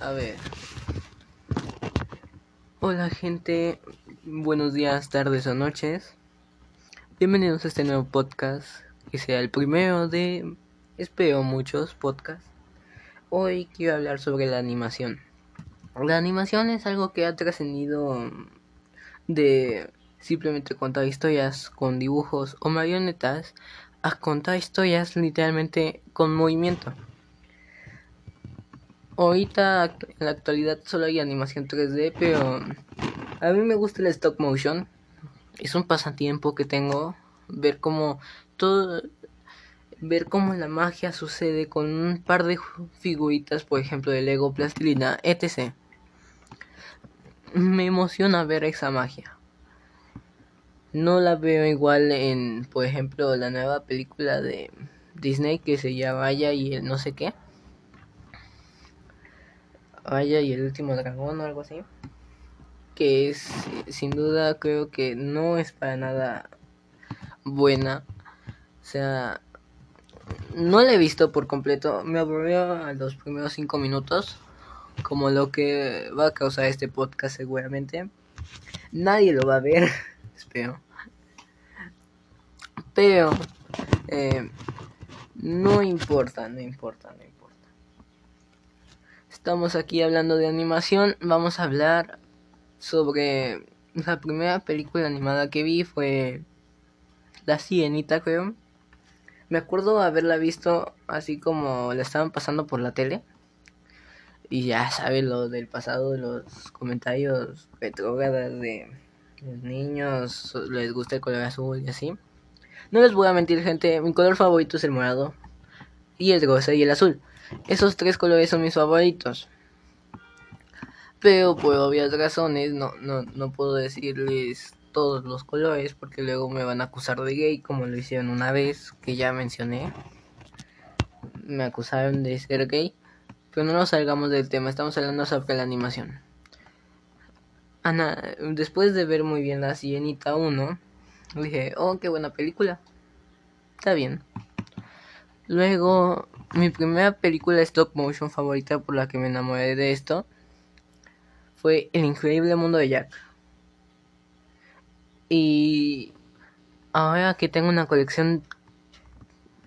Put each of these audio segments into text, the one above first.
A ver. Hola gente, buenos días, tardes o noches. Bienvenidos a este nuevo podcast, que sea el primero de, espero, muchos podcasts. Hoy quiero hablar sobre la animación. La animación es algo que ha trascendido de simplemente contar historias con dibujos o marionetas a contar historias literalmente con movimiento. Ahorita en la actualidad solo hay animación 3D, pero a mí me gusta el stop motion. Es un pasatiempo que tengo ver cómo todo ver cómo la magia sucede con un par de figuritas, por ejemplo, de Lego, plastilina, etc. Me emociona ver esa magia. No la veo igual en, por ejemplo, la nueva película de Disney que se llama Vaya y el no sé qué. Vaya y el último dragón o algo así. Que es, sin duda, creo que no es para nada buena. O sea, no la he visto por completo. Me aburrió a los primeros cinco minutos. Como lo que va a causar este podcast seguramente. Nadie lo va a ver. Espero. Pero... Eh, no importa, no importa, no importa. Estamos aquí hablando de animación. Vamos a hablar sobre la primera película animada que vi fue La Sirenita, creo. Me acuerdo haberla visto así como la estaban pasando por la tele. Y ya sabes lo del pasado, los comentarios retrógradas de los niños, les gusta el color azul y así. No les voy a mentir, gente, mi color favorito es el morado y el rosa y el azul. Esos tres colores son mis favoritos. Pero por obvias razones no, no, no puedo decirles todos los colores porque luego me van a acusar de gay como lo hicieron una vez que ya mencioné. Me acusaron de ser gay. Pero no nos salgamos del tema, estamos hablando sobre la animación. Ana, después de ver muy bien la Sirenita 1, dije, oh, qué buena película. Está bien. Luego mi primera película stop motion favorita por la que me enamoré de esto fue El increíble mundo de Jack. Y ahora que tengo una colección,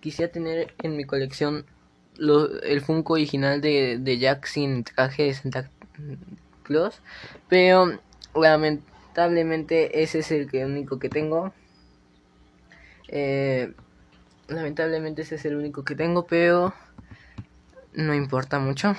quisiera tener en mi colección el Funko original de, de Jack sin traje de Santa Claus. Pero lamentablemente ese es el único que tengo. Eh, Lamentablemente ese es el único que tengo, pero no importa mucho.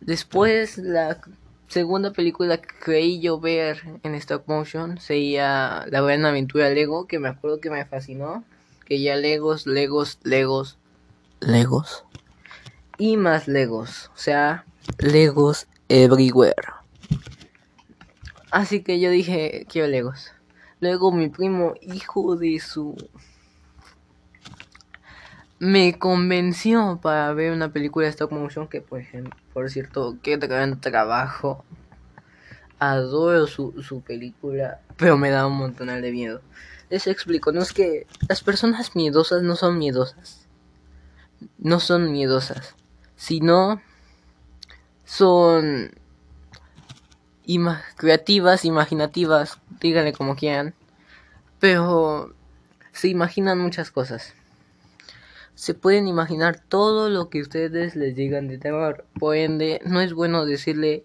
Después la segunda película que creí yo ver en stop motion sería La Gran Aventura Lego, que me acuerdo que me fascinó. Que ya Legos, Legos, Legos, Legos. Y más Legos. O sea, Legos everywhere. Así que yo dije, quiero Legos. Luego mi primo, hijo de su me convenció para ver una película de stop motion que, por ejemplo, por cierto, qué gran trabajo. Adoro su, su película, pero me da un montón de miedo. Les explico, no es que las personas miedosas no son miedosas. No son miedosas, sino son creativas, imaginativas, díganle como quieran, pero se imaginan muchas cosas se pueden imaginar todo lo que ustedes les digan de terror. Por ende, no es bueno decirle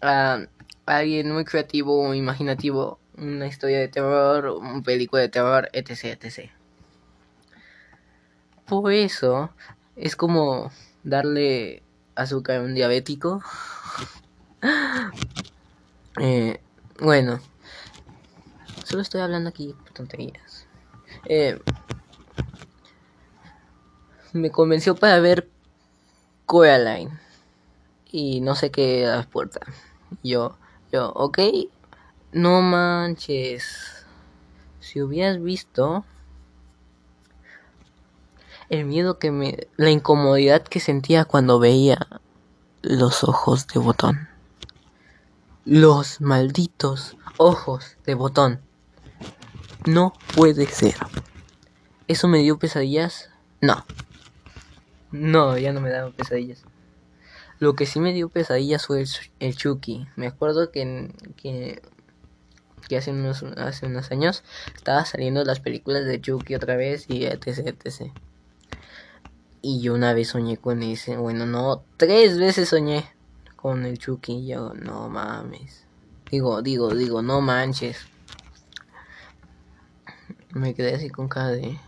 a alguien muy creativo o imaginativo una historia de terror, un película de terror, etc, etc. Por eso es como darle azúcar a un diabético. eh, bueno, solo estoy hablando aquí tonterías. Eh, me convenció para ver Coraline. Y no sé qué las puertas. Yo, yo, ok, no manches. Si hubieras visto el miedo que me, la incomodidad que sentía cuando veía los ojos de botón. Los malditos ojos de botón. No puede ser. ¿Eso me dio pesadillas? No. No, ya no me daban pesadillas. Lo que sí me dio pesadillas fue el, Chucky. Me acuerdo que, que, hace, unos, hace unos años estaba saliendo las películas de Chucky otra vez y etc, etc. Y yo una vez soñé con ese, bueno, no, tres veces soñé con el Chucky. Y yo, no mames. Digo, digo, digo, no manches. Me quedé así con cara de...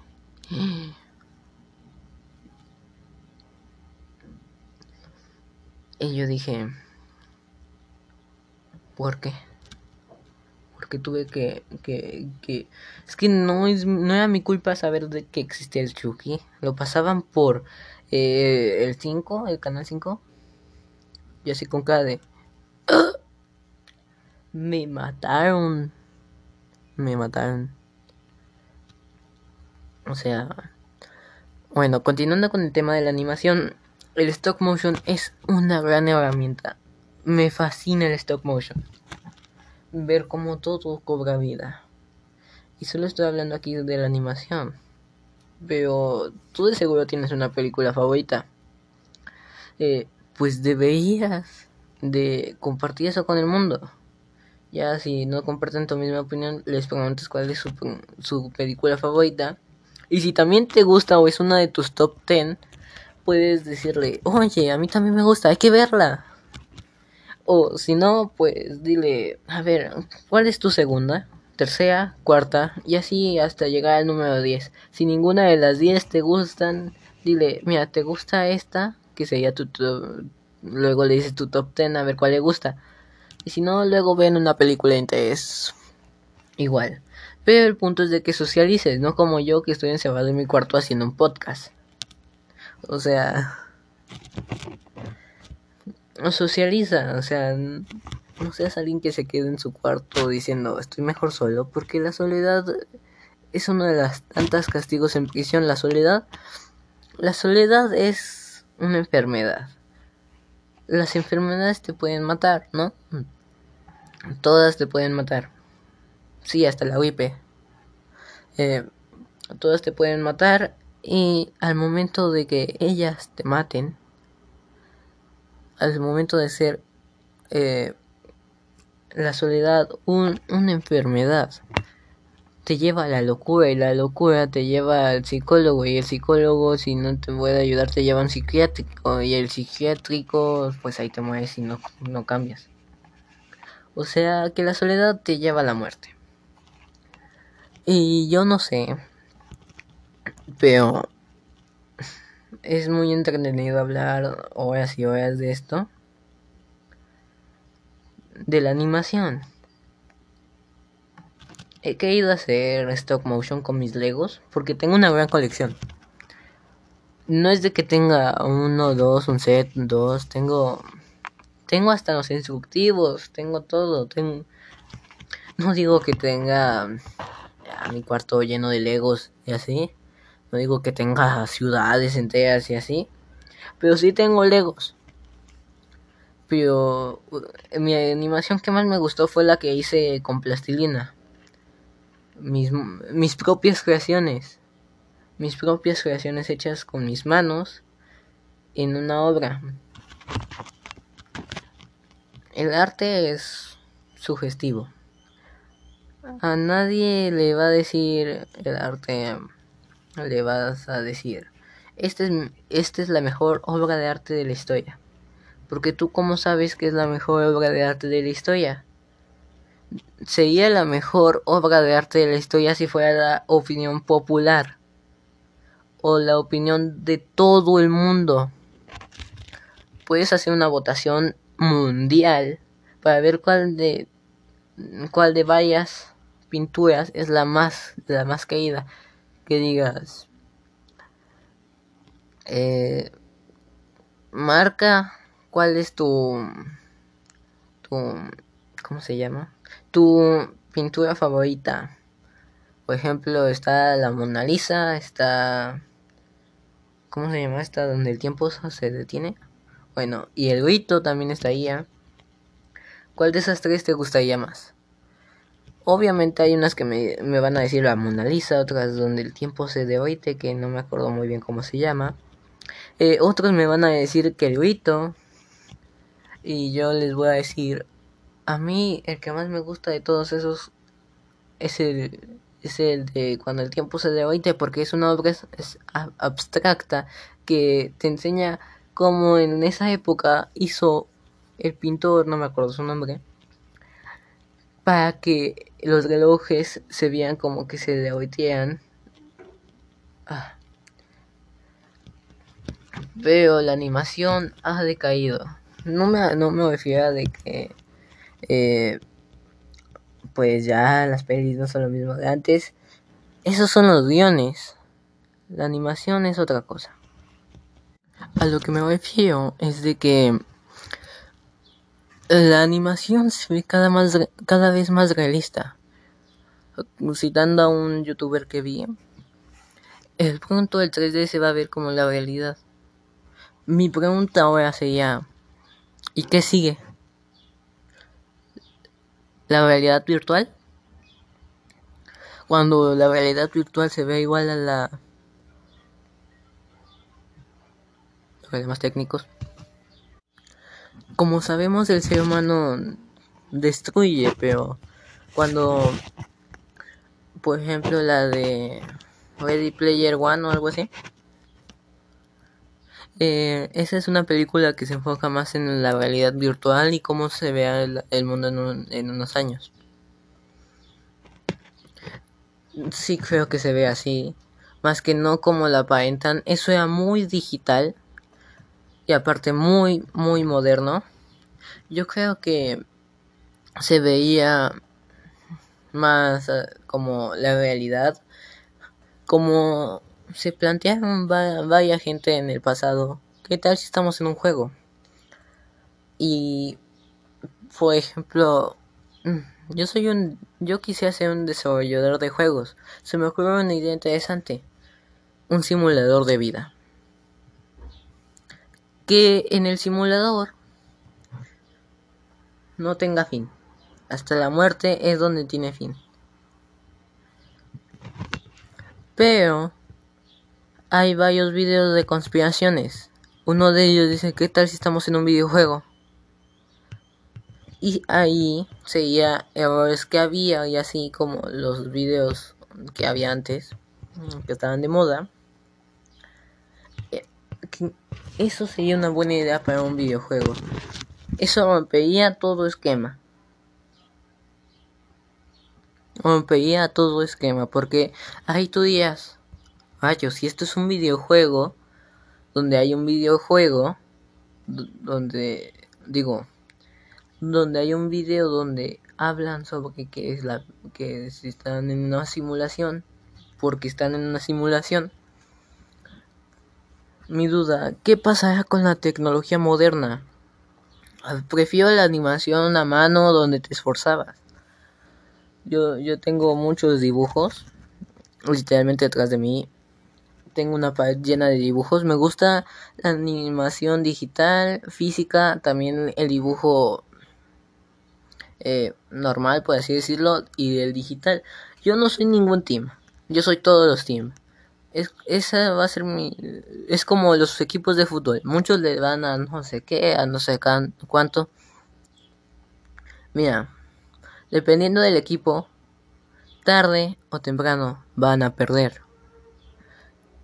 Y yo dije, ¿por qué? Porque tuve que, que, que... Es que no, es, no era mi culpa saber de que existía el Chucky. Lo pasaban por eh, el 5, el canal 5. Y así con cara de... ¡Ah! Me mataron. Me mataron. O sea... Bueno, continuando con el tema de la animación, el stop motion es una gran herramienta. Me fascina el stop motion. Ver cómo todo cobra vida. Y solo estoy hablando aquí de la animación. Pero tú de seguro tienes una película favorita. Eh, pues deberías de compartir eso con el mundo. Ya si no comparten tu misma opinión, les preguntas cuál es su, su película favorita. Y si también te gusta o es una de tus top 10, puedes decirle, oye, a mí también me gusta, hay que verla. O si no, pues dile, a ver, ¿cuál es tu segunda? Tercera, cuarta, y así hasta llegar al número 10. Si ninguna de las 10 te gustan, dile, mira, ¿te gusta esta? Que sería tu, luego le dices tu top 10 a ver cuál le gusta. Y si no, luego ven una película es igual. Pero el punto es de que socialices, no como yo que estoy encerrado en mi cuarto haciendo un podcast. O sea, socializa, o sea, no seas alguien que se quede en su cuarto diciendo estoy mejor solo, porque la soledad es uno de las tantas castigos en prisión. La soledad, la soledad es una enfermedad. Las enfermedades te pueden matar, ¿no? Todas te pueden matar. Sí, hasta la gripe. Eh, todas te pueden matar y al momento de que ellas te maten, al momento de ser eh, la soledad un, una enfermedad, te lleva a la locura y la locura te lleva al psicólogo y el psicólogo si no te puede ayudar te lleva a un psiquiátrico y el psiquiátrico pues ahí te mueres y no, no cambias. O sea que la soledad te lleva a la muerte. Y yo no sé, pero es muy entretenido hablar horas y horas de esto. De la animación. He querido hacer stop motion con mis Legos porque tengo una gran colección. No es de que tenga uno, dos, un set, dos. Tengo, tengo hasta los instructivos, tengo todo. Tengo, no digo que tenga mi cuarto lleno de Legos y así. No digo que tenga ciudades enteras y así. Pero sí tengo Legos. Pero mi animación que más me gustó fue la que hice con plastilina. Mis, mis propias creaciones. Mis propias creaciones hechas con mis manos en una obra. El arte es sugestivo. A nadie le va a decir el arte le vas a decir, esta es, esta es la mejor obra de arte de la historia. Porque tú cómo sabes que es la mejor obra de arte de la historia. Sería la mejor obra de arte de la historia si fuera la opinión popular. O la opinión de todo el mundo. Puedes hacer una votación mundial para ver cuál de cuál de varias pinturas es la más la más caída digas, eh, marca cuál es tu, tu, ¿cómo se llama? Tu pintura favorita. Por ejemplo, está la Mona Lisa, está, ¿cómo se llama esta? Donde el tiempo se detiene. Bueno, y el grito también está ahí. ¿eh? ¿Cuál de esas tres te gustaría más? Obviamente hay unas que me, me, van a decir la Mona Lisa, otras donde el tiempo se deoite, que no me acuerdo muy bien cómo se llama. Eh, otros me van a decir que el grito, Y yo les voy a decir, a mí el que más me gusta de todos esos es el, es el de cuando el tiempo se derrite porque es una obra abstracta que te enseña cómo en esa época hizo el pintor, no me acuerdo su nombre, para que los relojes se vean como que se derritían. Ah. Pero la animación ha decaído. No me, no me refiero a de que eh, pues ya las pelis no son lo mismo de antes. Esos son los guiones. La animación es otra cosa. A lo que me refiero es de que la animación se ve cada, más, cada vez más realista. Citando a un youtuber que vi, el pronto el 3D se va a ver como la realidad. Mi pregunta ahora sería, ¿y qué sigue? ¿La realidad virtual? Cuando la realidad virtual se ve igual a la... Problemas técnicos. Como sabemos el ser humano destruye, pero cuando, por ejemplo, la de Ready Player One o algo así, eh, esa es una película que se enfoca más en la realidad virtual y cómo se vea el, mundo en, unos años. Sí creo que se ve así, más que no como la aparentan. Eso era muy digital y aparte muy, muy moderno. Yo creo que se veía más eh, como la realidad, como se plantearon vaya gente en el pasado, ¿qué tal si estamos en un juego? Y, por ejemplo, mm, yo soy un, yo quisiera ser un desarrollador de juegos. Se me ocurrió una idea interesante, un simulador de vida. Que en el simulador no tenga fin. Hasta la muerte es donde tiene fin. Pero hay varios videos de conspiraciones. Uno de ellos dice, ¿qué tal si estamos en un videojuego? Y ahí seguía errores que había y así como los videos que había antes, que estaban de moda. Eso sería una buena idea para un videojuego. Eso rompería todo esquema. Rompería todo esquema porque ahí tú días rayos, si esto es un videojuego, donde hay un videojuego, donde, digo, donde hay un video donde hablan sobre que es la, que están en una simulación, porque están en una simulación. Mi duda, ¿qué pasará con la tecnología moderna? Prefiero la animación a mano donde te esforzabas. Yo, yo tengo muchos dibujos, literalmente detrás de mí, tengo una pared llena de dibujos. Me gusta la animación digital, física, también el dibujo eh, normal, por así decirlo, y el digital. Yo no soy ningún team, yo soy todos los team. Es, esa va a ser mi... Es como los equipos de fútbol. Muchos le van a no sé qué, a no sé cuánto. Mira, dependiendo del equipo, tarde o temprano van a perder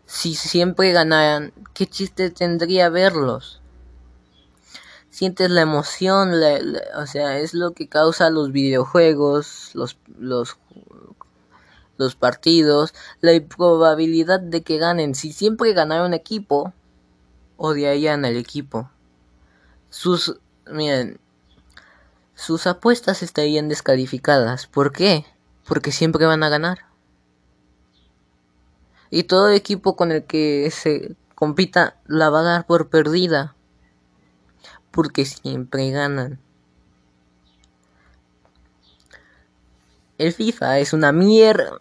si siempre ganaran, ¿qué chiste tendría verlos? Sientes la emoción, o sea, es lo que causa los videojuegos, los, los, los partidos, la probabilidad de que ganen. Si siempre ganara un equipo, odiarían al equipo. Sus, miren, sus apuestas estarían descalificadas. ¿Por qué? Porque siempre van a ganar y todo equipo con el que se compita la va a dar por perdida porque siempre ganan. El FIFA es una mierda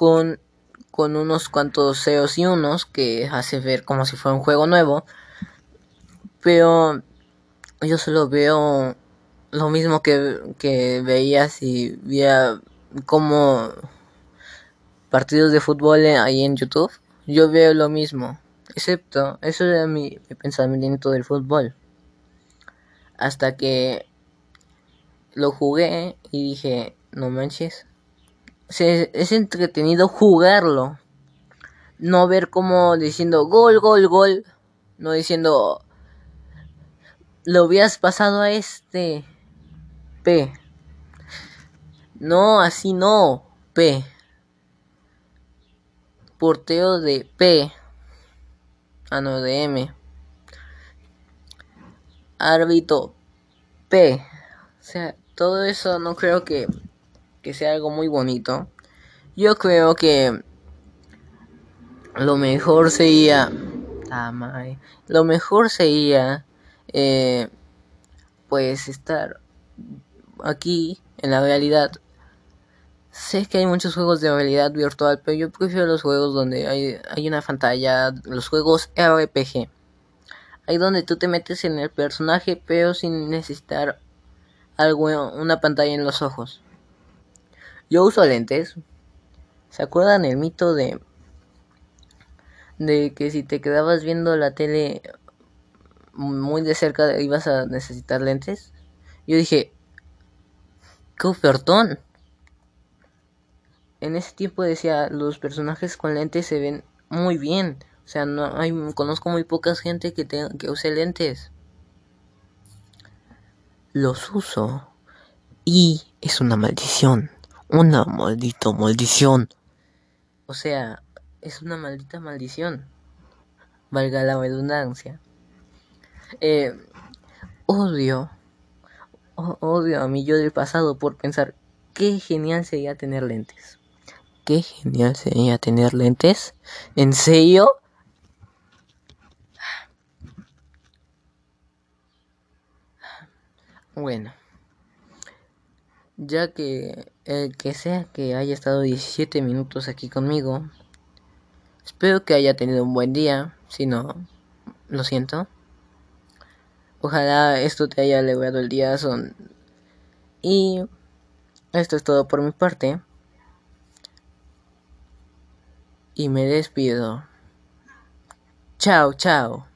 con, con unos cuantos ceros y unos que hace ver como si fuera un juego nuevo. Pero yo solo veo lo mismo que, que veía si veía como partidos de fútbol ahí en YouTube, yo veo lo mismo. Excepto, eso era mi, pensamiento del fútbol. hasta que lo jugué y dije, no manches, es entretenido jugarlo, no ver como diciendo gol, gol, gol, no diciendo lo habías pasado a este P. No, así no, P. Porteo de P. Ah, no, de M. Árbitro P. O sea, todo eso no creo que, que sea algo muy bonito. Yo creo que lo mejor sería... lo mejor sería... Eh, pues estar aquí en la realidad. Sé que hay muchos juegos de realidad virtual, pero yo prefiero los juegos donde hay, hay una pantalla, los juegos RPG. Ahí donde tú te metes en el personaje, pero sin necesitar algo, una pantalla en los ojos. Yo uso lentes. ¿Se acuerdan el mito de de que si te quedabas viendo la tele muy de cerca ibas a necesitar lentes? Yo dije, qué ofertón. En ese tiempo decía, los personajes con lentes se ven muy bien. O sea, no hay, conozco muy poca gente que, que use lentes. Los uso. Y es una maldición. Una maldita maldición. O sea, es una maldita maldición. Valga la redundancia. Eh, odio odio a mi yo del pasado por pensar qué genial sería tener lentes. Qué genial sería tener lentes. ¿En serio? Bueno, ya que el que sea que haya estado 17 minutos aquí conmigo, espero que haya tenido un buen día. Si no, lo siento. Ojalá esto te haya alegrado el día. Son... Y esto es todo por mi parte. Y me despido. Chao, chao.